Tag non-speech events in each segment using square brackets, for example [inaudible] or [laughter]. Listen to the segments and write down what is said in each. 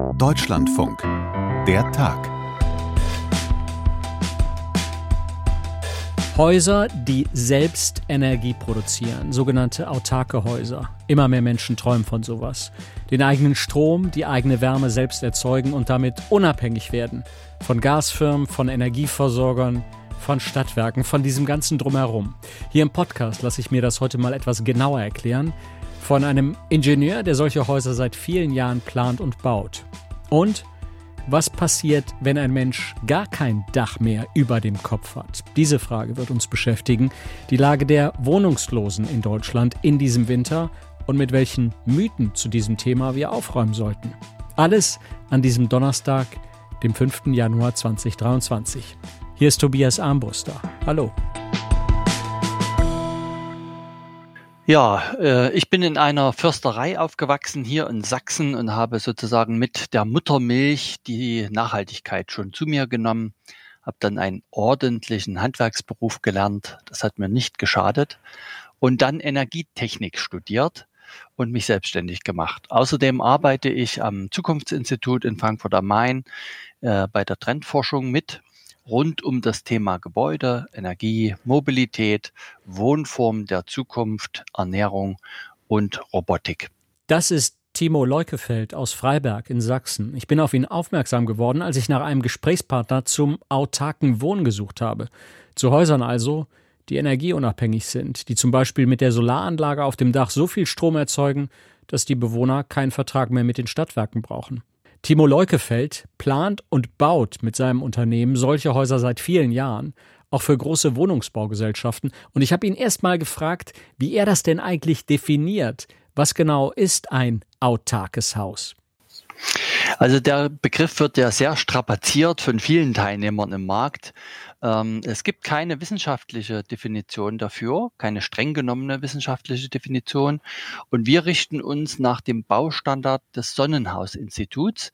Deutschlandfunk. Der Tag. Häuser, die selbst Energie produzieren, sogenannte autarke Häuser. Immer mehr Menschen träumen von sowas. Den eigenen Strom, die eigene Wärme selbst erzeugen und damit unabhängig werden. Von Gasfirmen, von Energieversorgern, von Stadtwerken, von diesem ganzen Drumherum. Hier im Podcast lasse ich mir das heute mal etwas genauer erklären. Von einem Ingenieur, der solche Häuser seit vielen Jahren plant und baut. Und was passiert, wenn ein Mensch gar kein Dach mehr über dem Kopf hat? Diese Frage wird uns beschäftigen. Die Lage der Wohnungslosen in Deutschland in diesem Winter und mit welchen Mythen zu diesem Thema wir aufräumen sollten. Alles an diesem Donnerstag, dem 5. Januar 2023. Hier ist Tobias Armbruster. Hallo. Ja, äh, ich bin in einer Försterei aufgewachsen hier in Sachsen und habe sozusagen mit der Muttermilch die Nachhaltigkeit schon zu mir genommen, habe dann einen ordentlichen Handwerksberuf gelernt, das hat mir nicht geschadet. Und dann Energietechnik studiert und mich selbstständig gemacht. Außerdem arbeite ich am Zukunftsinstitut in Frankfurt am Main äh, bei der Trendforschung mit rund um das Thema Gebäude, Energie, Mobilität, Wohnform der Zukunft, Ernährung und Robotik. Das ist Timo Leukefeld aus Freiberg in Sachsen. Ich bin auf ihn aufmerksam geworden, als ich nach einem Gesprächspartner zum autarken Wohnen gesucht habe. Zu Häusern also, die energieunabhängig sind, die zum Beispiel mit der Solaranlage auf dem Dach so viel Strom erzeugen, dass die Bewohner keinen Vertrag mehr mit den Stadtwerken brauchen. Timo Leukefeld plant und baut mit seinem Unternehmen solche Häuser seit vielen Jahren, auch für große Wohnungsbaugesellschaften. Und ich habe ihn erst mal gefragt, wie er das denn eigentlich definiert. Was genau ist ein autarkes Haus? Also der Begriff wird ja sehr strapaziert von vielen Teilnehmern im Markt. Ähm, es gibt keine wissenschaftliche Definition dafür, keine streng genommene wissenschaftliche Definition. Und wir richten uns nach dem Baustandard des Sonnenhausinstituts.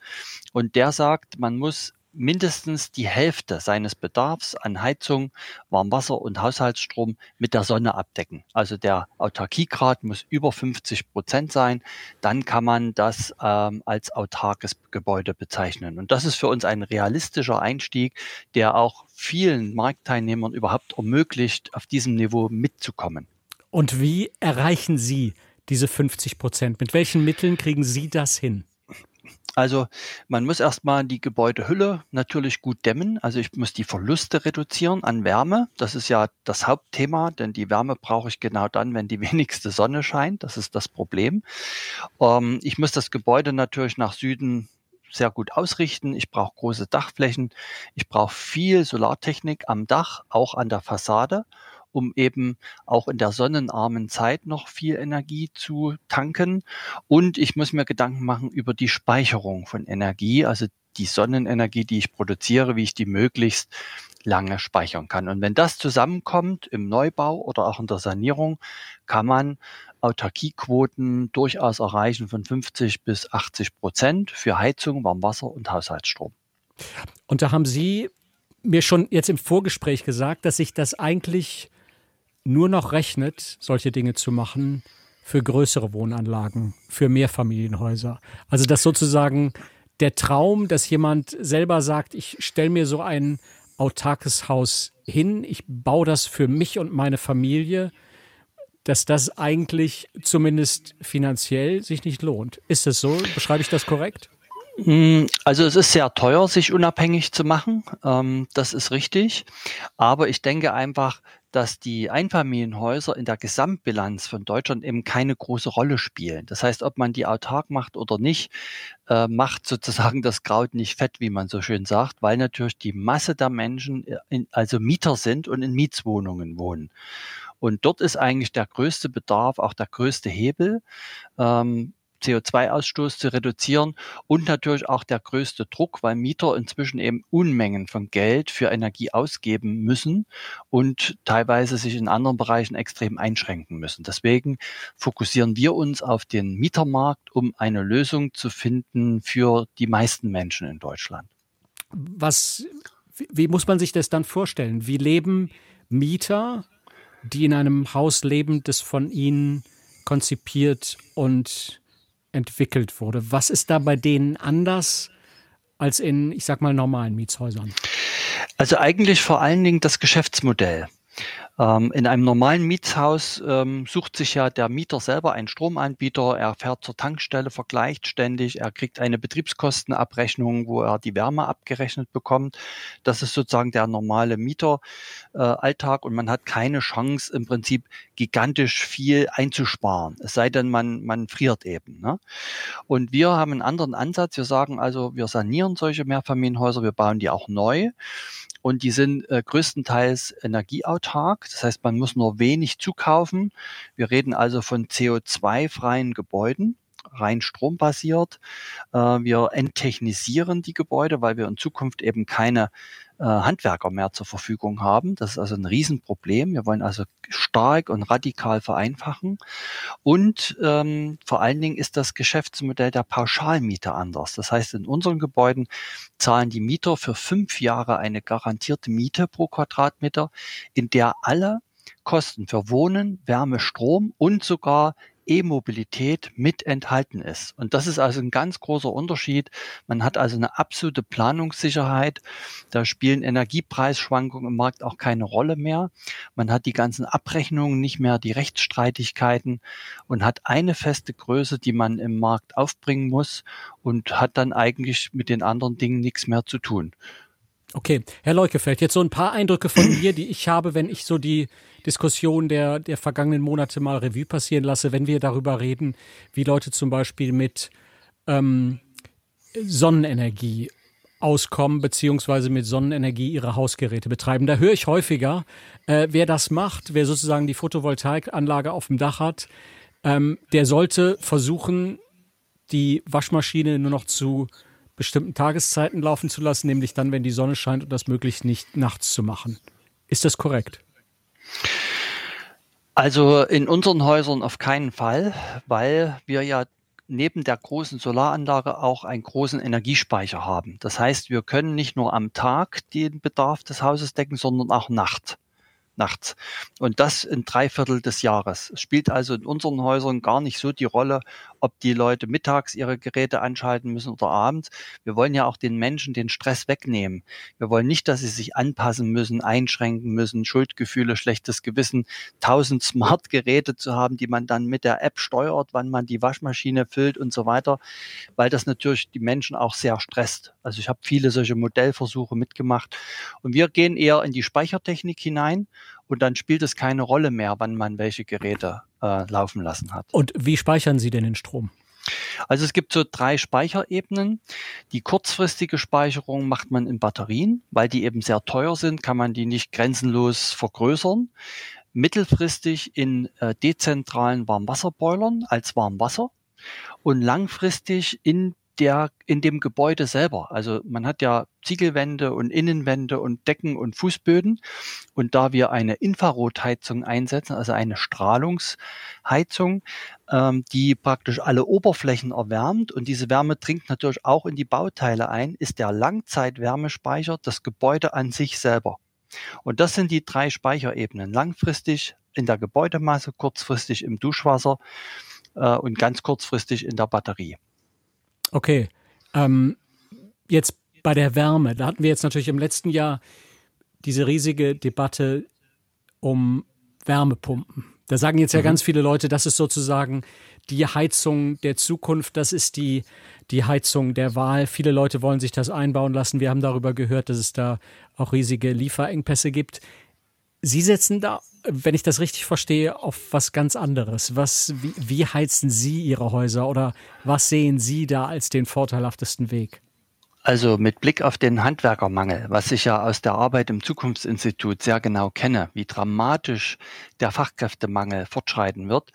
Und der sagt, man muss mindestens die Hälfte seines Bedarfs an Heizung, Warmwasser und Haushaltsstrom mit der Sonne abdecken. Also der Autarkiegrad muss über 50 Prozent sein. Dann kann man das ähm, als autarkes Gebäude bezeichnen. Und das ist für uns ein realistischer Einstieg, der auch vielen Marktteilnehmern überhaupt ermöglicht, auf diesem Niveau mitzukommen. Und wie erreichen Sie diese 50 Prozent? Mit welchen Mitteln kriegen Sie das hin? Also man muss erstmal die Gebäudehülle natürlich gut dämmen. Also ich muss die Verluste reduzieren an Wärme. Das ist ja das Hauptthema, denn die Wärme brauche ich genau dann, wenn die [laughs] wenigste Sonne scheint. Das ist das Problem. Ähm, ich muss das Gebäude natürlich nach Süden sehr gut ausrichten. Ich brauche große Dachflächen. Ich brauche viel Solartechnik am Dach, auch an der Fassade um eben auch in der sonnenarmen Zeit noch viel Energie zu tanken. Und ich muss mir Gedanken machen über die Speicherung von Energie, also die Sonnenenergie, die ich produziere, wie ich die möglichst lange speichern kann. Und wenn das zusammenkommt im Neubau oder auch in der Sanierung, kann man Autarkiequoten durchaus erreichen von 50 bis 80 Prozent für Heizung, Warmwasser und Haushaltsstrom. Und da haben Sie mir schon jetzt im Vorgespräch gesagt, dass sich das eigentlich nur noch rechnet, solche Dinge zu machen für größere Wohnanlagen, für Mehrfamilienhäuser. Also dass sozusagen der Traum, dass jemand selber sagt, ich stelle mir so ein autarkes Haus hin, ich baue das für mich und meine Familie, dass das eigentlich zumindest finanziell sich nicht lohnt. Ist es so? Beschreibe ich das korrekt? Hm, also es ist sehr teuer, sich unabhängig zu machen. Ähm, das ist richtig. Aber ich denke einfach, dass die Einfamilienhäuser in der Gesamtbilanz von Deutschland eben keine große Rolle spielen. Das heißt, ob man die autark macht oder nicht, äh, macht sozusagen das Kraut nicht fett, wie man so schön sagt, weil natürlich die Masse der Menschen äh, in, also Mieter sind und in Mietswohnungen wohnen. Und dort ist eigentlich der größte Bedarf, auch der größte Hebel. Ähm, CO2-Ausstoß zu reduzieren und natürlich auch der größte Druck, weil Mieter inzwischen eben Unmengen von Geld für Energie ausgeben müssen und teilweise sich in anderen Bereichen extrem einschränken müssen. Deswegen fokussieren wir uns auf den Mietermarkt, um eine Lösung zu finden für die meisten Menschen in Deutschland. Was, wie muss man sich das dann vorstellen? Wie leben Mieter, die in einem Haus leben, das von ihnen konzipiert und entwickelt wurde. Was ist da bei denen anders als in, ich sag mal, normalen Mietshäusern? Also eigentlich vor allen Dingen das Geschäftsmodell. Ähm, in einem normalen Mietshaus ähm, sucht sich ja der Mieter selber einen Stromanbieter. Er fährt zur Tankstelle, vergleicht ständig. Er kriegt eine Betriebskostenabrechnung, wo er die Wärme abgerechnet bekommt. Das ist sozusagen der normale Mieteralltag äh, und man hat keine Chance, im Prinzip gigantisch viel einzusparen. Es sei denn, man, man friert eben. Ne? Und wir haben einen anderen Ansatz. Wir sagen also, wir sanieren solche Mehrfamilienhäuser, wir bauen die auch neu und die sind äh, größtenteils energieautark. Das heißt, man muss nur wenig zukaufen. Wir reden also von CO2-freien Gebäuden rein strombasiert. Äh, wir enttechnisieren die Gebäude, weil wir in Zukunft eben keine äh, Handwerker mehr zur Verfügung haben. Das ist also ein Riesenproblem. Wir wollen also stark und radikal vereinfachen. Und ähm, vor allen Dingen ist das Geschäftsmodell der Pauschalmieter anders. Das heißt, in unseren Gebäuden zahlen die Mieter für fünf Jahre eine garantierte Miete pro Quadratmeter, in der alle Kosten für Wohnen, Wärme, Strom und sogar E-Mobilität mit enthalten ist. Und das ist also ein ganz großer Unterschied. Man hat also eine absolute Planungssicherheit. Da spielen Energiepreisschwankungen im Markt auch keine Rolle mehr. Man hat die ganzen Abrechnungen nicht mehr, die Rechtsstreitigkeiten und hat eine feste Größe, die man im Markt aufbringen muss und hat dann eigentlich mit den anderen Dingen nichts mehr zu tun. Okay, Herr Leukefeld, jetzt so ein paar Eindrücke von mir, die ich habe, wenn ich so die Diskussion der, der vergangenen Monate mal Revue passieren lasse, wenn wir darüber reden, wie Leute zum Beispiel mit ähm, Sonnenenergie auskommen, beziehungsweise mit Sonnenenergie ihre Hausgeräte betreiben. Da höre ich häufiger, äh, wer das macht, wer sozusagen die Photovoltaikanlage auf dem Dach hat, ähm, der sollte versuchen, die Waschmaschine nur noch zu bestimmten Tageszeiten laufen zu lassen, nämlich dann, wenn die Sonne scheint und das möglichst nicht nachts zu machen. Ist das korrekt? Also in unseren Häusern auf keinen Fall, weil wir ja neben der großen Solaranlage auch einen großen Energiespeicher haben. Das heißt, wir können nicht nur am Tag den Bedarf des Hauses decken, sondern auch nachts nachts. Und das in drei Viertel des Jahres. Es spielt also in unseren Häusern gar nicht so die Rolle, ob die Leute mittags ihre Geräte anschalten müssen oder abends. Wir wollen ja auch den Menschen den Stress wegnehmen. Wir wollen nicht, dass sie sich anpassen müssen, einschränken müssen, Schuldgefühle, schlechtes Gewissen, tausend Smart-Geräte zu haben, die man dann mit der App steuert, wann man die Waschmaschine füllt und so weiter, weil das natürlich die Menschen auch sehr stresst. Also ich habe viele solche Modellversuche mitgemacht und wir gehen eher in die Speichertechnik hinein und dann spielt es keine Rolle mehr, wann man welche Geräte äh, laufen lassen hat. Und wie speichern Sie denn den Strom? Also es gibt so drei Speicherebenen. Die kurzfristige Speicherung macht man in Batterien, weil die eben sehr teuer sind, kann man die nicht grenzenlos vergrößern. Mittelfristig in äh, dezentralen Warmwasserboilern als Warmwasser und langfristig in der in dem Gebäude selber. Also man hat ja Ziegelwände und Innenwände und Decken und Fußböden. Und da wir eine Infrarotheizung einsetzen, also eine Strahlungsheizung, ähm, die praktisch alle Oberflächen erwärmt und diese Wärme dringt natürlich auch in die Bauteile ein, ist der Langzeitwärmespeicher das Gebäude an sich selber. Und das sind die drei Speicherebenen. Langfristig in der Gebäudemasse, kurzfristig im Duschwasser äh, und ganz kurzfristig in der Batterie. Okay. Ähm, jetzt bei der Wärme, da hatten wir jetzt natürlich im letzten Jahr diese riesige Debatte um Wärmepumpen. Da sagen jetzt ja mhm. ganz viele Leute, das ist sozusagen die Heizung der Zukunft, das ist die, die Heizung der Wahl. Viele Leute wollen sich das einbauen lassen. Wir haben darüber gehört, dass es da auch riesige Lieferengpässe gibt. Sie setzen da, wenn ich das richtig verstehe, auf was ganz anderes. Was, wie, wie heizen Sie Ihre Häuser oder was sehen Sie da als den vorteilhaftesten Weg? Also mit Blick auf den Handwerkermangel, was ich ja aus der Arbeit im Zukunftsinstitut sehr genau kenne, wie dramatisch der Fachkräftemangel fortschreiten wird,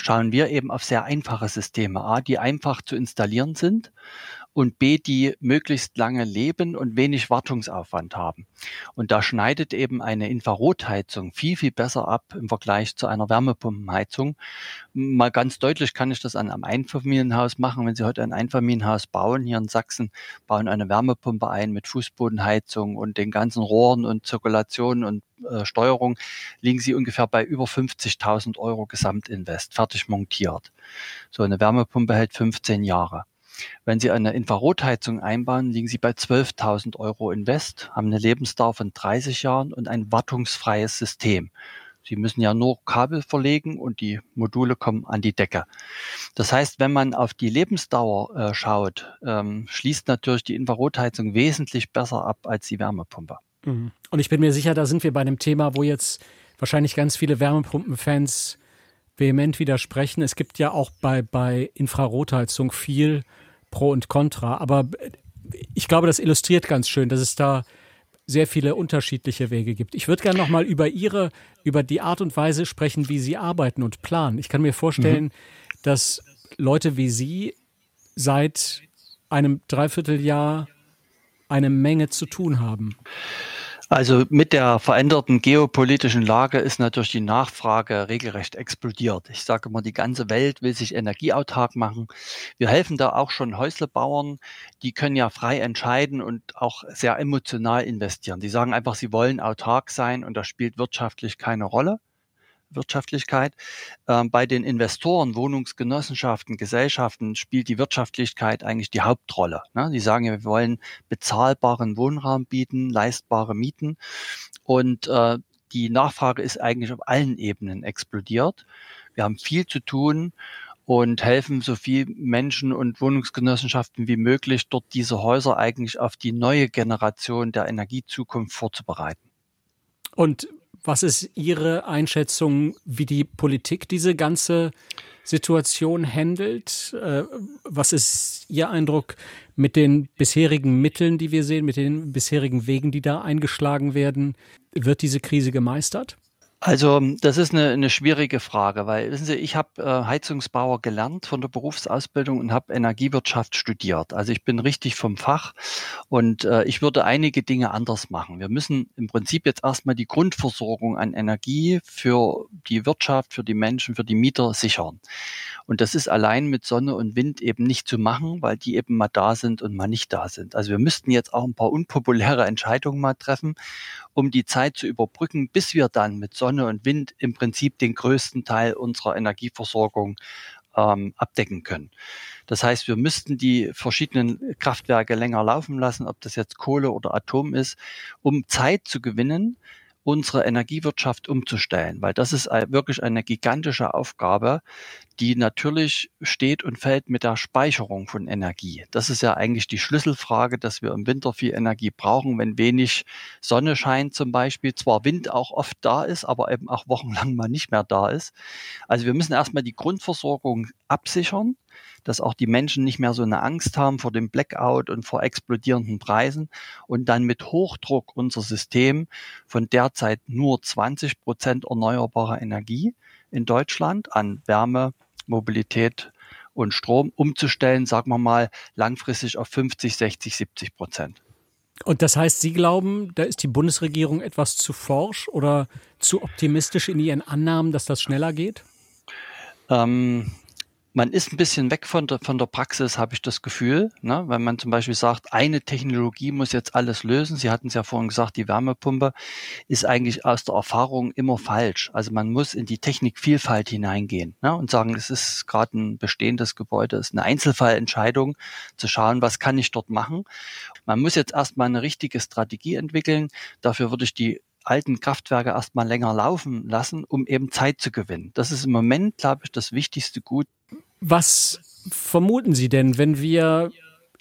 schauen wir eben auf sehr einfache Systeme, A, die einfach zu installieren sind und B, die möglichst lange leben und wenig Wartungsaufwand haben. Und da schneidet eben eine Infrarotheizung viel, viel besser ab im Vergleich zu einer Wärmepumpenheizung. Mal ganz deutlich kann ich das an einem Einfamilienhaus machen. Wenn Sie heute ein Einfamilienhaus bauen, hier in Sachsen, bauen eine Wärmepumpe ein mit Fußbodenheizung und den ganzen Rohren und Zirkulation und äh, Steuerung, liegen Sie ungefähr bei über 50.000 Euro Gesamtinvest, fertig montiert. So eine Wärmepumpe hält 15 Jahre. Wenn Sie eine Infrarotheizung einbauen, liegen Sie bei 12.000 Euro Invest, haben eine Lebensdauer von 30 Jahren und ein wartungsfreies System. Sie müssen ja nur Kabel verlegen und die Module kommen an die Decke. Das heißt, wenn man auf die Lebensdauer äh, schaut, ähm, schließt natürlich die Infrarotheizung wesentlich besser ab als die Wärmepumpe. Mhm. Und ich bin mir sicher, da sind wir bei einem Thema, wo jetzt wahrscheinlich ganz viele Wärmepumpenfans vehement widersprechen. Es gibt ja auch bei, bei Infrarotheizung viel Pro und Contra. Aber ich glaube, das illustriert ganz schön, dass es da sehr viele unterschiedliche Wege gibt. Ich würde gerne noch mal über Ihre, über die Art und Weise sprechen, wie Sie arbeiten und planen. Ich kann mir vorstellen, mhm. dass Leute wie Sie seit einem Dreivierteljahr eine Menge zu tun haben. Also mit der veränderten geopolitischen Lage ist natürlich die Nachfrage regelrecht explodiert. Ich sage immer, die ganze Welt will sich energieautark machen. Wir helfen da auch schon Häuslebauern, die können ja frei entscheiden und auch sehr emotional investieren. Die sagen einfach, sie wollen autark sein und das spielt wirtschaftlich keine Rolle. Wirtschaftlichkeit. Ähm, bei den Investoren, Wohnungsgenossenschaften, Gesellschaften spielt die Wirtschaftlichkeit eigentlich die Hauptrolle. Ne? Die sagen ja, wir wollen bezahlbaren Wohnraum bieten, leistbare Mieten. Und äh, die Nachfrage ist eigentlich auf allen Ebenen explodiert. Wir haben viel zu tun und helfen so viel Menschen und Wohnungsgenossenschaften wie möglich, dort diese Häuser eigentlich auf die neue Generation der Energiezukunft vorzubereiten. Und was ist Ihre Einschätzung, wie die Politik diese ganze Situation handelt? Äh, was ist Ihr Eindruck mit den bisherigen Mitteln, die wir sehen, mit den bisherigen Wegen, die da eingeschlagen werden? Wird diese Krise gemeistert? Also das ist eine, eine schwierige Frage, weil wissen Sie, ich habe äh, Heizungsbauer gelernt von der Berufsausbildung und habe Energiewirtschaft studiert. Also ich bin richtig vom Fach und äh, ich würde einige Dinge anders machen. Wir müssen im Prinzip jetzt erstmal die Grundversorgung an Energie für die Wirtschaft, für die Menschen, für die Mieter sichern. Und das ist allein mit Sonne und Wind eben nicht zu machen, weil die eben mal da sind und mal nicht da sind. Also wir müssten jetzt auch ein paar unpopuläre Entscheidungen mal treffen, um die Zeit zu überbrücken, bis wir dann mit Sonne und Wind im Prinzip den größten Teil unserer Energieversorgung ähm, abdecken können. Das heißt, wir müssten die verschiedenen Kraftwerke länger laufen lassen, ob das jetzt Kohle oder Atom ist, um Zeit zu gewinnen, unsere Energiewirtschaft umzustellen, weil das ist wirklich eine gigantische Aufgabe, die natürlich steht und fällt mit der Speicherung von Energie. Das ist ja eigentlich die Schlüsselfrage, dass wir im Winter viel Energie brauchen, wenn wenig Sonne scheint zum Beispiel, zwar Wind auch oft da ist, aber eben auch wochenlang mal nicht mehr da ist. Also wir müssen erstmal die Grundversorgung absichern dass auch die Menschen nicht mehr so eine Angst haben vor dem Blackout und vor explodierenden Preisen und dann mit Hochdruck unser System von derzeit nur 20 Prozent erneuerbarer Energie in Deutschland an Wärme, Mobilität und Strom umzustellen, sagen wir mal, langfristig auf 50, 60, 70 Prozent. Und das heißt, Sie glauben, da ist die Bundesregierung etwas zu forsch oder zu optimistisch in ihren Annahmen, dass das schneller geht? Ähm, man ist ein bisschen weg von der, von der Praxis, habe ich das Gefühl. Ne? Wenn man zum Beispiel sagt, eine Technologie muss jetzt alles lösen. Sie hatten es ja vorhin gesagt, die Wärmepumpe ist eigentlich aus der Erfahrung immer falsch. Also man muss in die Technikvielfalt hineingehen ne? und sagen, es ist gerade ein bestehendes Gebäude, es ist eine Einzelfallentscheidung, zu schauen, was kann ich dort machen. Man muss jetzt erstmal eine richtige Strategie entwickeln. Dafür würde ich die alten Kraftwerke erstmal länger laufen lassen, um eben Zeit zu gewinnen. Das ist im Moment, glaube ich, das wichtigste Gut. Was vermuten Sie denn, wenn wir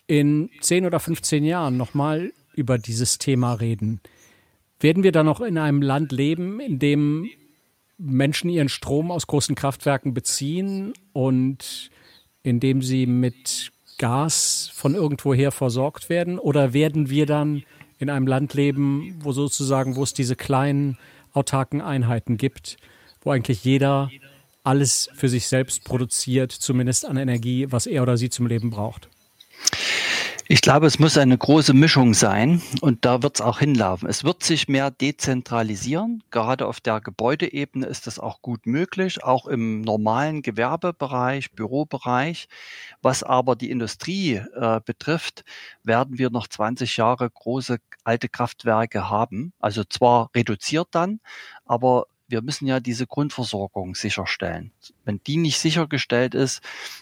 in 10 oder 15 Jahren nochmal über dieses Thema reden? Werden wir dann noch in einem Land leben, in dem Menschen ihren Strom aus großen Kraftwerken beziehen und in dem sie mit Gas von irgendwoher versorgt werden? Oder werden wir dann in einem Land leben, wo sozusagen, wo es diese kleinen autarken Einheiten gibt, wo eigentlich jeder alles für sich selbst produziert, zumindest an Energie, was er oder sie zum Leben braucht? Ich glaube, es muss eine große Mischung sein und da wird es auch hinlaufen. Es wird sich mehr dezentralisieren. Gerade auf der Gebäudeebene ist das auch gut möglich, auch im normalen Gewerbebereich, Bürobereich. Was aber die Industrie äh, betrifft, werden wir noch 20 Jahre große alte Kraftwerke haben. Also zwar reduziert dann, aber wir müssen ja diese Grundversorgung sicherstellen. Wenn die nicht sichergestellt ist,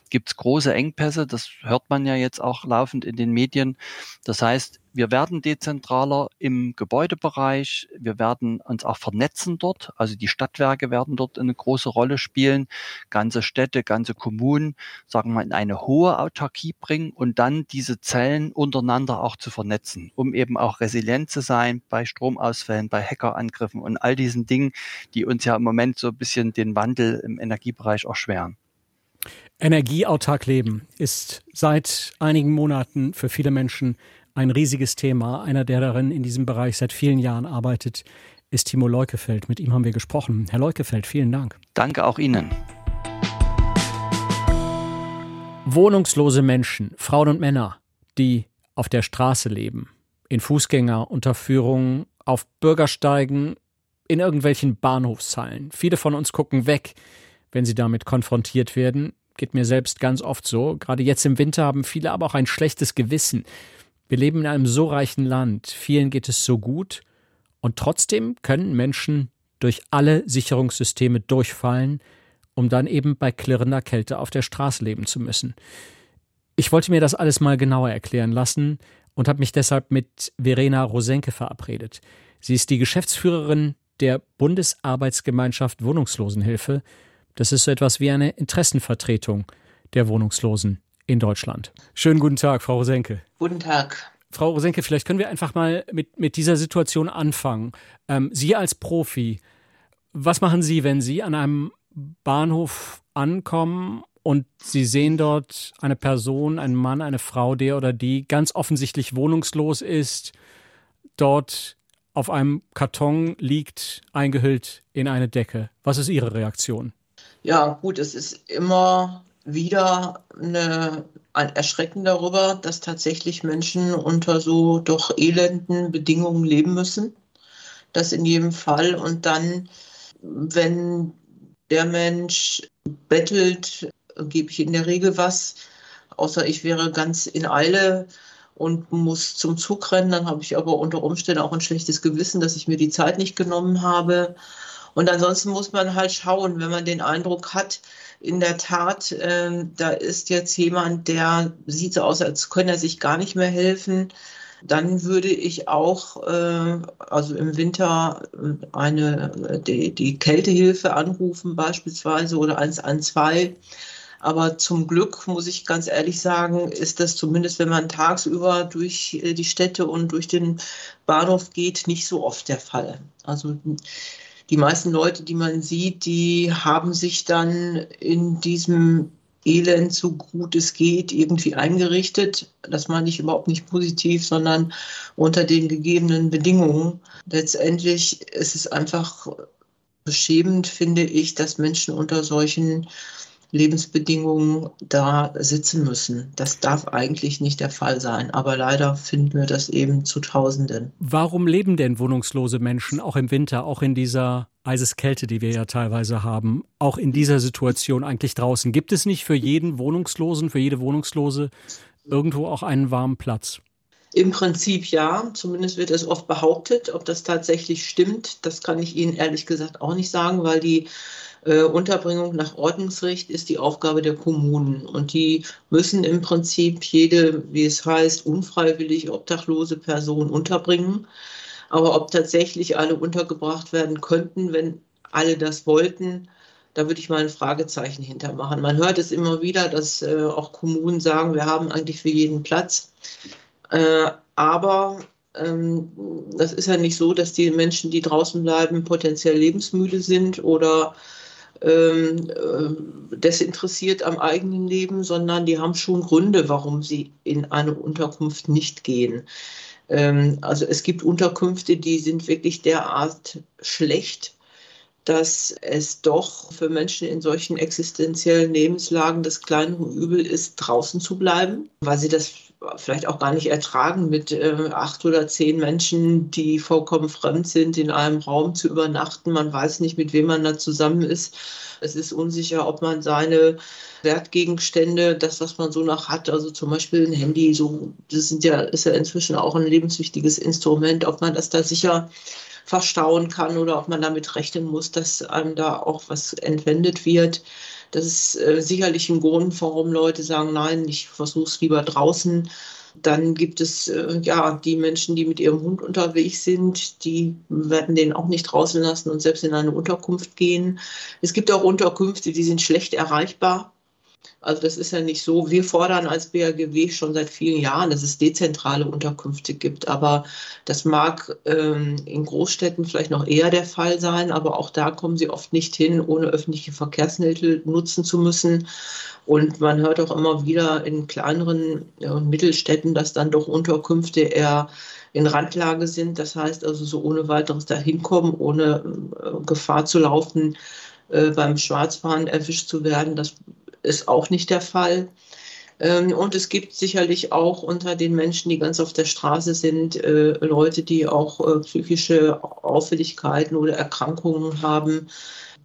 gibt es große Engpässe. Das hört man ja jetzt auch laufend in den Medien. Das heißt, wir werden dezentraler im Gebäudebereich. Wir werden uns auch vernetzen dort. Also die Stadtwerke werden dort eine große Rolle spielen. Ganze Städte, ganze Kommunen, sagen wir, in eine hohe Autarkie bringen und dann diese Zellen untereinander auch zu vernetzen, um eben auch resilient zu sein bei Stromausfällen, bei Hackerangriffen und all diesen Dingen, die uns ja im Moment so ein bisschen den Wandel im Energiebereich erschweren. Energieautark leben ist seit einigen Monaten für viele Menschen ein riesiges Thema. Einer, der darin in diesem Bereich seit vielen Jahren arbeitet, ist Timo Leukefeld. Mit ihm haben wir gesprochen. Herr Leukefeld, vielen Dank. Danke auch Ihnen. Wohnungslose Menschen, Frauen und Männer, die auf der Straße leben, in Fußgängerunterführungen, auf Bürgersteigen, in irgendwelchen Bahnhofszeilen. Viele von uns gucken weg, wenn sie damit konfrontiert werden. Geht mir selbst ganz oft so. Gerade jetzt im Winter haben viele aber auch ein schlechtes Gewissen. Wir leben in einem so reichen Land, vielen geht es so gut, und trotzdem können Menschen durch alle Sicherungssysteme durchfallen, um dann eben bei klirrender Kälte auf der Straße leben zu müssen. Ich wollte mir das alles mal genauer erklären lassen und habe mich deshalb mit Verena Rosenke verabredet. Sie ist die Geschäftsführerin der Bundesarbeitsgemeinschaft Wohnungslosenhilfe. Das ist so etwas wie eine Interessenvertretung der Wohnungslosen in Deutschland. Schönen guten Tag, Frau Rosenke. Guten Tag. Frau Rosenke, vielleicht können wir einfach mal mit, mit dieser Situation anfangen. Ähm, Sie als Profi, was machen Sie, wenn Sie an einem Bahnhof ankommen und Sie sehen dort eine Person, einen Mann, eine Frau, der oder die ganz offensichtlich wohnungslos ist, dort auf einem Karton liegt, eingehüllt in eine Decke. Was ist Ihre Reaktion? Ja, gut, es ist immer wieder eine, ein Erschrecken darüber, dass tatsächlich Menschen unter so doch elenden Bedingungen leben müssen. Das in jedem Fall. Und dann, wenn der Mensch bettelt, gebe ich in der Regel was, außer ich wäre ganz in Eile und muss zum Zug rennen. Dann habe ich aber unter Umständen auch ein schlechtes Gewissen, dass ich mir die Zeit nicht genommen habe. Und ansonsten muss man halt schauen, wenn man den Eindruck hat, in der Tat, äh, da ist jetzt jemand, der sieht so aus, als könne er sich gar nicht mehr helfen. Dann würde ich auch, äh, also im Winter äh, eine, die, die Kältehilfe anrufen beispielsweise oder 112. Aber zum Glück, muss ich ganz ehrlich sagen, ist das zumindest, wenn man tagsüber durch äh, die Städte und durch den Bahnhof geht, nicht so oft der Fall. Also die meisten Leute, die man sieht, die haben sich dann in diesem Elend, so gut es geht, irgendwie eingerichtet. Das meine ich überhaupt nicht positiv, sondern unter den gegebenen Bedingungen. Letztendlich ist es einfach beschämend, finde ich, dass Menschen unter solchen Lebensbedingungen da sitzen müssen. Das darf eigentlich nicht der Fall sein, aber leider finden wir das eben zu Tausenden. Warum leben denn wohnungslose Menschen auch im Winter, auch in dieser Eiseskälte, die wir ja teilweise haben, auch in dieser Situation eigentlich draußen? Gibt es nicht für jeden Wohnungslosen, für jede Wohnungslose irgendwo auch einen warmen Platz? Im Prinzip ja, zumindest wird es oft behauptet. Ob das tatsächlich stimmt, das kann ich Ihnen ehrlich gesagt auch nicht sagen, weil die äh, Unterbringung nach Ordnungsrecht ist die Aufgabe der Kommunen. Und die müssen im Prinzip jede, wie es heißt, unfreiwillig obdachlose Person unterbringen. Aber ob tatsächlich alle untergebracht werden könnten, wenn alle das wollten, da würde ich mal ein Fragezeichen hintermachen. Man hört es immer wieder, dass äh, auch Kommunen sagen, wir haben eigentlich für jeden Platz. Äh, aber ähm, das ist ja nicht so, dass die Menschen, die draußen bleiben, potenziell lebensmüde sind oder desinteressiert am eigenen Leben, sondern die haben schon Gründe, warum sie in eine Unterkunft nicht gehen. Ähm, also es gibt Unterkünfte, die sind wirklich derart schlecht, dass es doch für Menschen in solchen existenziellen Lebenslagen das kleinere Übel ist, draußen zu bleiben, weil sie das vielleicht auch gar nicht ertragen, mit äh, acht oder zehn Menschen, die vollkommen fremd sind, in einem Raum zu übernachten. Man weiß nicht, mit wem man da zusammen ist. Es ist unsicher, ob man seine Wertgegenstände, das, was man so noch hat, also zum Beispiel ein Handy, so, das sind ja, ist ja inzwischen auch ein lebenswichtiges Instrument, ob man das da sicher verstauen kann oder ob man damit rechnen muss, dass einem da auch was entwendet wird. Das ist äh, sicherlich ein Grund, warum Leute sagen, nein, ich versuche es lieber draußen. Dann gibt es äh, ja die Menschen, die mit ihrem Hund unterwegs sind, die werden den auch nicht draußen lassen und selbst in eine Unterkunft gehen. Es gibt auch Unterkünfte, die sind schlecht erreichbar. Also das ist ja nicht so. Wir fordern als BAGW schon seit vielen Jahren, dass es dezentrale Unterkünfte gibt. Aber das mag ähm, in Großstädten vielleicht noch eher der Fall sein. Aber auch da kommen sie oft nicht hin, ohne öffentliche Verkehrsmittel nutzen zu müssen. Und man hört auch immer wieder in kleineren äh, Mittelstädten, dass dann doch Unterkünfte eher in Randlage sind. Das heißt also so ohne weiteres dahin kommen, ohne äh, Gefahr zu laufen, äh, beim Schwarzfahren erwischt zu werden. Das ist auch nicht der Fall. Ähm, und es gibt sicherlich auch unter den Menschen, die ganz auf der Straße sind, äh, Leute, die auch äh, psychische Auffälligkeiten oder Erkrankungen haben,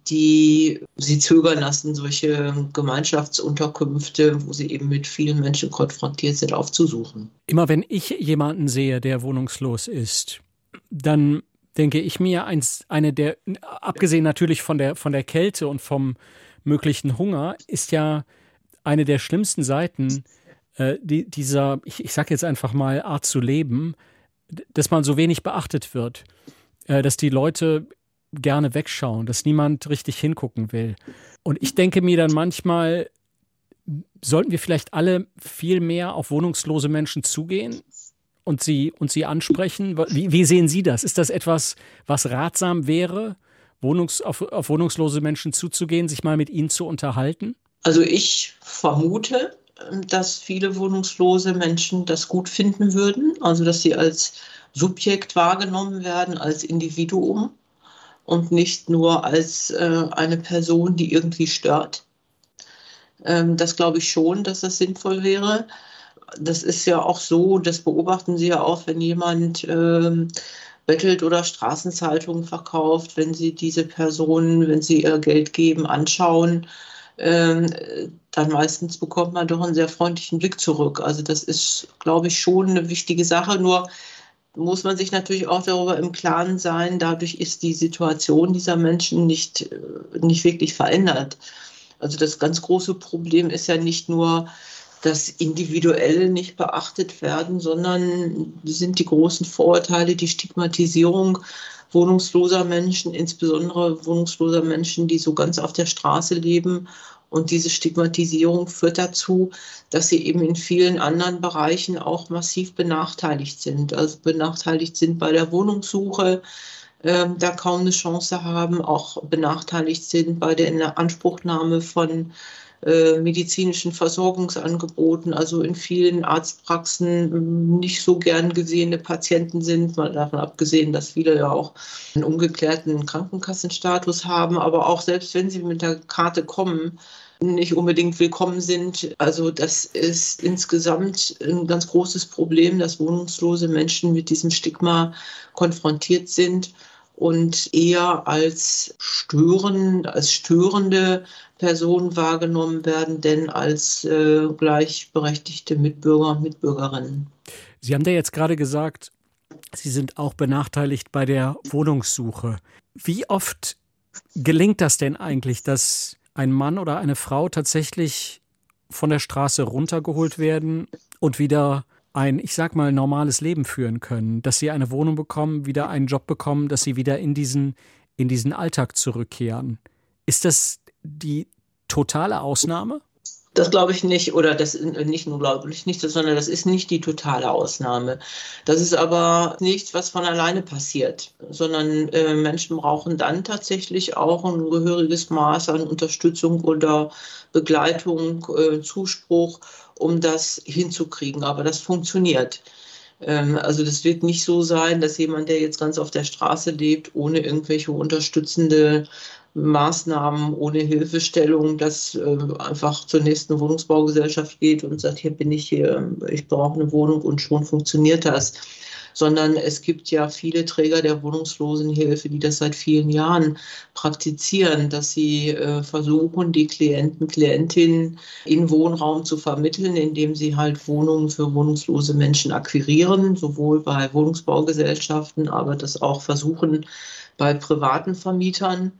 die sie zögern lassen, solche Gemeinschaftsunterkünfte, wo sie eben mit vielen Menschen konfrontiert sind, aufzusuchen. Immer wenn ich jemanden sehe, der wohnungslos ist, dann denke ich mir, eins, eine der, abgesehen natürlich von der, von der Kälte und vom, möglichen Hunger ist ja eine der schlimmsten Seiten äh, die, dieser, ich, ich sage jetzt einfach mal, Art zu leben, dass man so wenig beachtet wird, äh, dass die Leute gerne wegschauen, dass niemand richtig hingucken will. Und ich denke mir dann manchmal, sollten wir vielleicht alle viel mehr auf wohnungslose Menschen zugehen und sie, und sie ansprechen? Wie, wie sehen Sie das? Ist das etwas, was ratsam wäre? Wohnungs, auf, auf wohnungslose Menschen zuzugehen, sich mal mit ihnen zu unterhalten? Also ich vermute, dass viele wohnungslose Menschen das gut finden würden, also dass sie als Subjekt wahrgenommen werden, als Individuum und nicht nur als äh, eine Person, die irgendwie stört. Ähm, das glaube ich schon, dass das sinnvoll wäre. Das ist ja auch so, das beobachten Sie ja auch, wenn jemand ähm, bettelt oder Straßenzeitungen verkauft, wenn Sie diese Personen, wenn Sie ihr Geld geben, anschauen, ähm, dann meistens bekommt man doch einen sehr freundlichen Blick zurück. Also das ist, glaube ich, schon eine wichtige Sache. Nur muss man sich natürlich auch darüber im Klaren sein, dadurch ist die Situation dieser Menschen nicht, äh, nicht wirklich verändert. Also das ganz große Problem ist ja nicht nur, dass Individuelle nicht beachtet werden, sondern sind die großen Vorurteile, die Stigmatisierung wohnungsloser Menschen, insbesondere wohnungsloser Menschen, die so ganz auf der Straße leben. Und diese Stigmatisierung führt dazu, dass sie eben in vielen anderen Bereichen auch massiv benachteiligt sind. Also benachteiligt sind bei der Wohnungssuche, äh, da kaum eine Chance haben, auch benachteiligt sind bei der Inanspruchnahme von äh, medizinischen Versorgungsangeboten, also in vielen Arztpraxen ähm, nicht so gern gesehene Patienten sind, mal davon abgesehen, dass viele ja auch einen ungeklärten Krankenkassenstatus haben, aber auch selbst wenn sie mit der Karte kommen, nicht unbedingt willkommen sind. Also das ist insgesamt ein ganz großes Problem, dass wohnungslose Menschen mit diesem Stigma konfrontiert sind und eher als stören, als störende Personen wahrgenommen werden, denn als äh, gleichberechtigte Mitbürger und Mitbürgerinnen. Sie haben da jetzt gerade gesagt, Sie sind auch benachteiligt bei der Wohnungssuche. Wie oft gelingt das denn eigentlich, dass ein Mann oder eine Frau tatsächlich von der Straße runtergeholt werden und wieder ein, ich sag mal, normales Leben führen können, dass sie eine Wohnung bekommen, wieder einen Job bekommen, dass sie wieder in diesen, in diesen Alltag zurückkehren. Ist das die totale Ausnahme? Das glaube ich nicht, oder das nicht nur glaube ich nicht, sondern das ist nicht die totale Ausnahme. Das ist aber nichts, was von alleine passiert, sondern äh, Menschen brauchen dann tatsächlich auch ein gehöriges Maß an Unterstützung oder Begleitung, äh, Zuspruch, um das hinzukriegen. Aber das funktioniert. Ähm, also das wird nicht so sein, dass jemand, der jetzt ganz auf der Straße lebt, ohne irgendwelche unterstützende Maßnahmen ohne Hilfestellung, dass äh, einfach zur nächsten Wohnungsbaugesellschaft geht und sagt, hier bin ich hier, ich brauche eine Wohnung und schon funktioniert das sondern es gibt ja viele Träger der Wohnungslosenhilfe, die das seit vielen Jahren praktizieren, dass sie äh, versuchen, die Klienten, Klientinnen in Wohnraum zu vermitteln, indem sie halt Wohnungen für wohnungslose Menschen akquirieren, sowohl bei Wohnungsbaugesellschaften, aber das auch versuchen bei privaten Vermietern.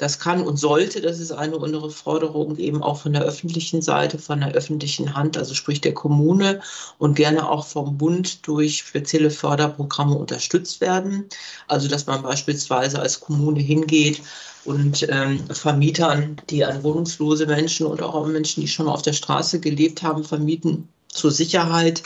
Das kann und sollte, das ist eine unserer Forderungen, eben auch von der öffentlichen Seite, von der öffentlichen Hand, also sprich der Kommune und gerne auch vom Bund durch spezielle Förderprogramme unterstützt werden. Also dass man beispielsweise als Kommune hingeht und ähm, Vermietern, die an wohnungslose Menschen und auch an Menschen, die schon auf der Straße gelebt haben, vermieten, zur Sicherheit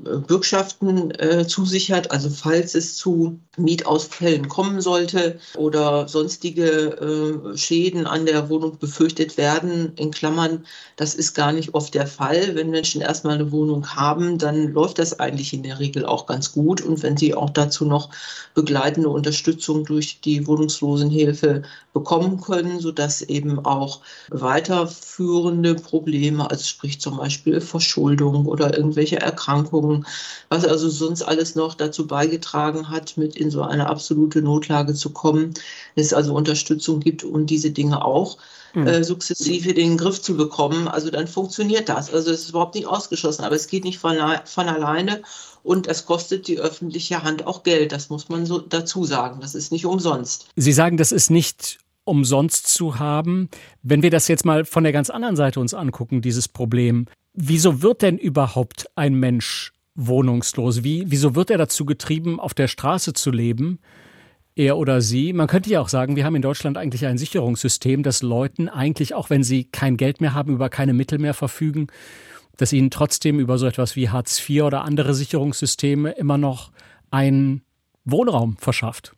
Bürgschaften äh, zusichert. Also falls es zu Mietausfällen kommen sollte oder sonstige äh, Schäden an der Wohnung befürchtet werden, in Klammern, das ist gar nicht oft der Fall. Wenn Menschen erstmal eine Wohnung haben, dann läuft das eigentlich in der Regel auch ganz gut. Und wenn sie auch dazu noch begleitende Unterstützung durch die Wohnungslosenhilfe bekommen können, sodass eben auch weiterführende Probleme, also sprich zum Beispiel Verschuldung oder irgendwelche Erkrankungen, Versorgung, was also sonst alles noch dazu beigetragen hat, mit in so eine absolute Notlage zu kommen, es also Unterstützung gibt, um diese Dinge auch mhm. äh, sukzessive in den Griff zu bekommen. Also dann funktioniert das. Also es ist überhaupt nicht ausgeschlossen, aber es geht nicht von, von alleine und es kostet die öffentliche Hand auch Geld. Das muss man so dazu sagen. Das ist nicht umsonst. Sie sagen, das ist nicht umsonst zu haben. Wenn wir das jetzt mal von der ganz anderen Seite uns angucken, dieses Problem, wieso wird denn überhaupt ein Mensch wohnungslos? Wie, wieso wird er dazu getrieben, auf der Straße zu leben? Er oder sie. Man könnte ja auch sagen, wir haben in Deutschland eigentlich ein Sicherungssystem, das Leuten eigentlich, auch wenn sie kein Geld mehr haben, über keine Mittel mehr verfügen, dass ihnen trotzdem über so etwas wie Hartz IV oder andere Sicherungssysteme immer noch einen Wohnraum verschafft.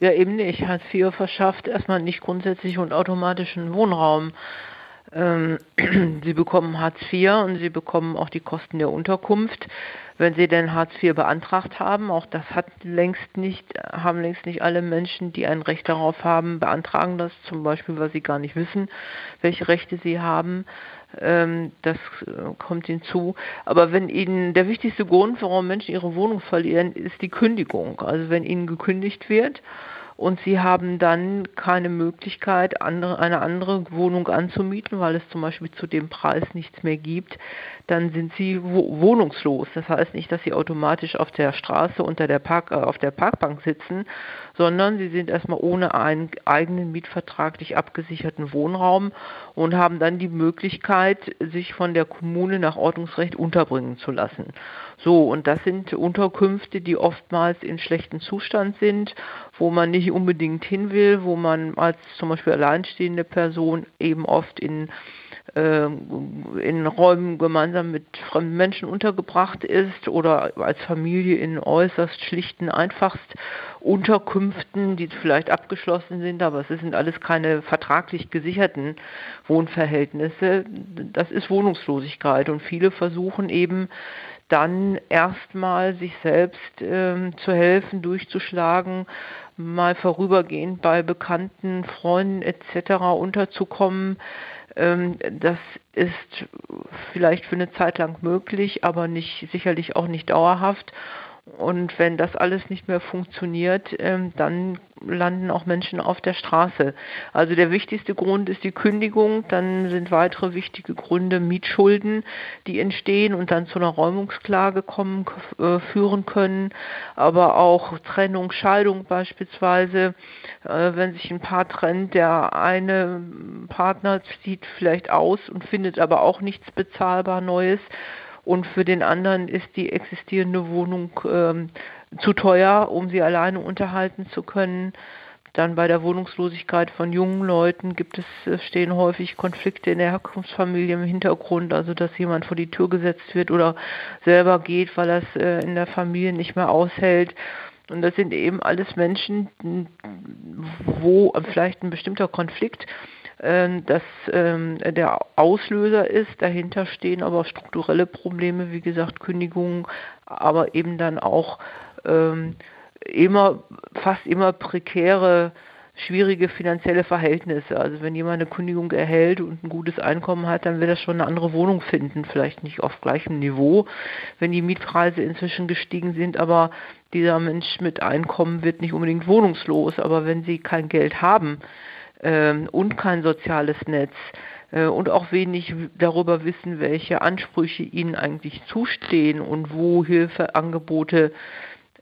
Ja, eben nicht. Hartz IV verschafft erstmal nicht grundsätzlich und automatischen Wohnraum. Ähm, [clears throat] sie bekommen Hartz IV und sie bekommen auch die Kosten der Unterkunft. Wenn sie denn Hartz IV beantragt haben, auch das hat längst nicht, haben längst nicht alle Menschen, die ein Recht darauf haben, beantragen das zum Beispiel, weil sie gar nicht wissen, welche Rechte sie haben. Ähm, das äh, kommt hinzu. Aber wenn ihnen der wichtigste Grund, warum Menschen ihre Wohnung verlieren, ist die Kündigung. Also wenn ihnen gekündigt wird, und sie haben dann keine Möglichkeit, andere, eine andere Wohnung anzumieten, weil es zum Beispiel zu dem Preis nichts mehr gibt, dann sind sie wohnungslos. Das heißt nicht, dass sie automatisch auf der Straße unter der Park, äh, auf der Parkbank sitzen, sondern sie sind erstmal ohne einen eigenen mietvertraglich abgesicherten Wohnraum und haben dann die Möglichkeit, sich von der Kommune nach Ordnungsrecht unterbringen zu lassen. So, und das sind Unterkünfte, die oftmals in schlechtem Zustand sind, wo man nicht unbedingt hin will, wo man als zum Beispiel alleinstehende Person eben oft in ähm, in Räumen gemeinsam mit fremden Menschen untergebracht ist oder als Familie in äußerst schlichten, einfachst Unterkünften, die vielleicht abgeschlossen sind, aber es sind alles keine vertraglich gesicherten Wohnverhältnisse. Das ist Wohnungslosigkeit und viele versuchen eben dann erstmal sich selbst ähm, zu helfen, durchzuschlagen, mal vorübergehend bei Bekannten, Freunden etc. unterzukommen. Ähm, das ist vielleicht für eine Zeit lang möglich, aber nicht sicherlich auch nicht dauerhaft. Und wenn das alles nicht mehr funktioniert, ähm, dann landen auch Menschen auf der Straße. Also der wichtigste Grund ist die Kündigung, dann sind weitere wichtige Gründe Mietschulden, die entstehen und dann zu einer Räumungsklage kommen, äh, führen können, aber auch Trennung, Scheidung beispielsweise, äh, wenn sich ein Paar trennt, der eine Partner zieht vielleicht aus und findet aber auch nichts bezahlbar Neues und für den anderen ist die existierende Wohnung ähm, zu teuer, um sie alleine unterhalten zu können. Dann bei der Wohnungslosigkeit von jungen Leuten gibt es, stehen häufig Konflikte in der Herkunftsfamilie im Hintergrund, also dass jemand vor die Tür gesetzt wird oder selber geht, weil er es äh, in der Familie nicht mehr aushält. Und das sind eben alles Menschen, wo vielleicht ein bestimmter Konflikt dass ähm, der Auslöser ist. Dahinter stehen aber strukturelle Probleme, wie gesagt, Kündigungen, aber eben dann auch ähm, immer, fast immer prekäre schwierige finanzielle Verhältnisse. Also wenn jemand eine Kündigung erhält und ein gutes Einkommen hat, dann wird er schon eine andere Wohnung finden, vielleicht nicht auf gleichem Niveau, wenn die Mietpreise inzwischen gestiegen sind, aber dieser Mensch mit Einkommen wird nicht unbedingt wohnungslos, aber wenn sie kein Geld haben ähm, und kein soziales Netz, äh, und auch wenig darüber wissen, welche Ansprüche ihnen eigentlich zustehen und wo Hilfeangebote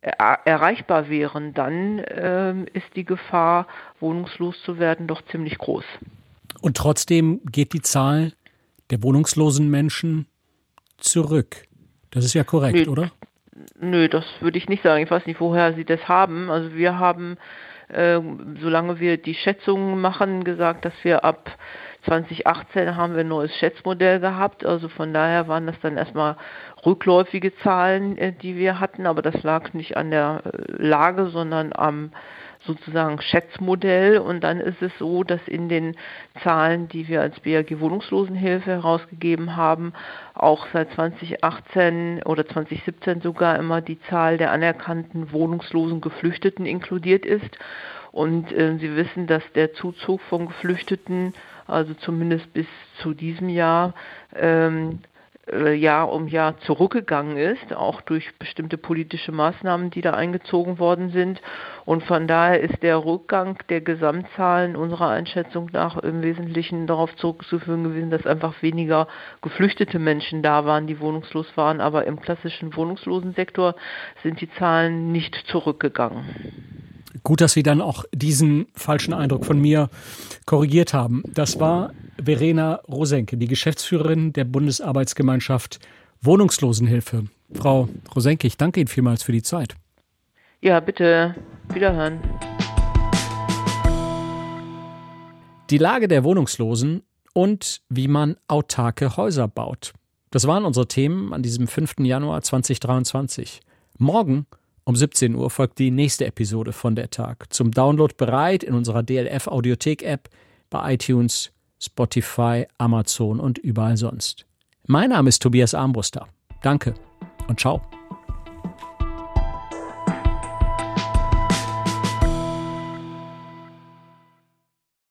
erreichbar wären, dann ähm, ist die Gefahr, wohnungslos zu werden, doch ziemlich groß. Und trotzdem geht die Zahl der wohnungslosen Menschen zurück. Das ist ja korrekt, nö, oder? Nö, das würde ich nicht sagen. Ich weiß nicht, woher Sie das haben. Also wir haben, äh, solange wir die Schätzungen machen, gesagt, dass wir ab 2018 haben wir ein neues Schätzmodell gehabt. Also von daher waren das dann erstmal rückläufige Zahlen, äh, die wir hatten, aber das lag nicht an der äh, Lage, sondern am sozusagen Schätzmodell. Und dann ist es so, dass in den Zahlen, die wir als BAG Wohnungslosenhilfe herausgegeben haben, auch seit 2018 oder 2017 sogar immer die Zahl der anerkannten wohnungslosen Geflüchteten inkludiert ist. Und äh, Sie wissen, dass der Zuzug von Geflüchteten, also zumindest bis zu diesem Jahr, ähm, äh, Jahr um Jahr zurückgegangen ist, auch durch bestimmte politische Maßnahmen, die da eingezogen worden sind. Und von daher ist der Rückgang der Gesamtzahlen unserer Einschätzung nach im Wesentlichen darauf zurückzuführen gewesen, dass einfach weniger geflüchtete Menschen da waren, die wohnungslos waren. Aber im klassischen Wohnungslosensektor sind die Zahlen nicht zurückgegangen. Gut, dass Sie dann auch diesen falschen Eindruck von mir korrigiert haben. Das war Verena Rosenke, die Geschäftsführerin der Bundesarbeitsgemeinschaft Wohnungslosenhilfe. Frau Rosenke, ich danke Ihnen vielmals für die Zeit. Ja, bitte. Wiederhören. Die Lage der Wohnungslosen und wie man autarke Häuser baut. Das waren unsere Themen an diesem 5. Januar 2023. Morgen um 17 Uhr folgt die nächste Episode von der Tag. Zum Download bereit in unserer DLF Audiothek App, bei iTunes, Spotify, Amazon und überall sonst. Mein Name ist Tobias Armbruster. Danke und ciao.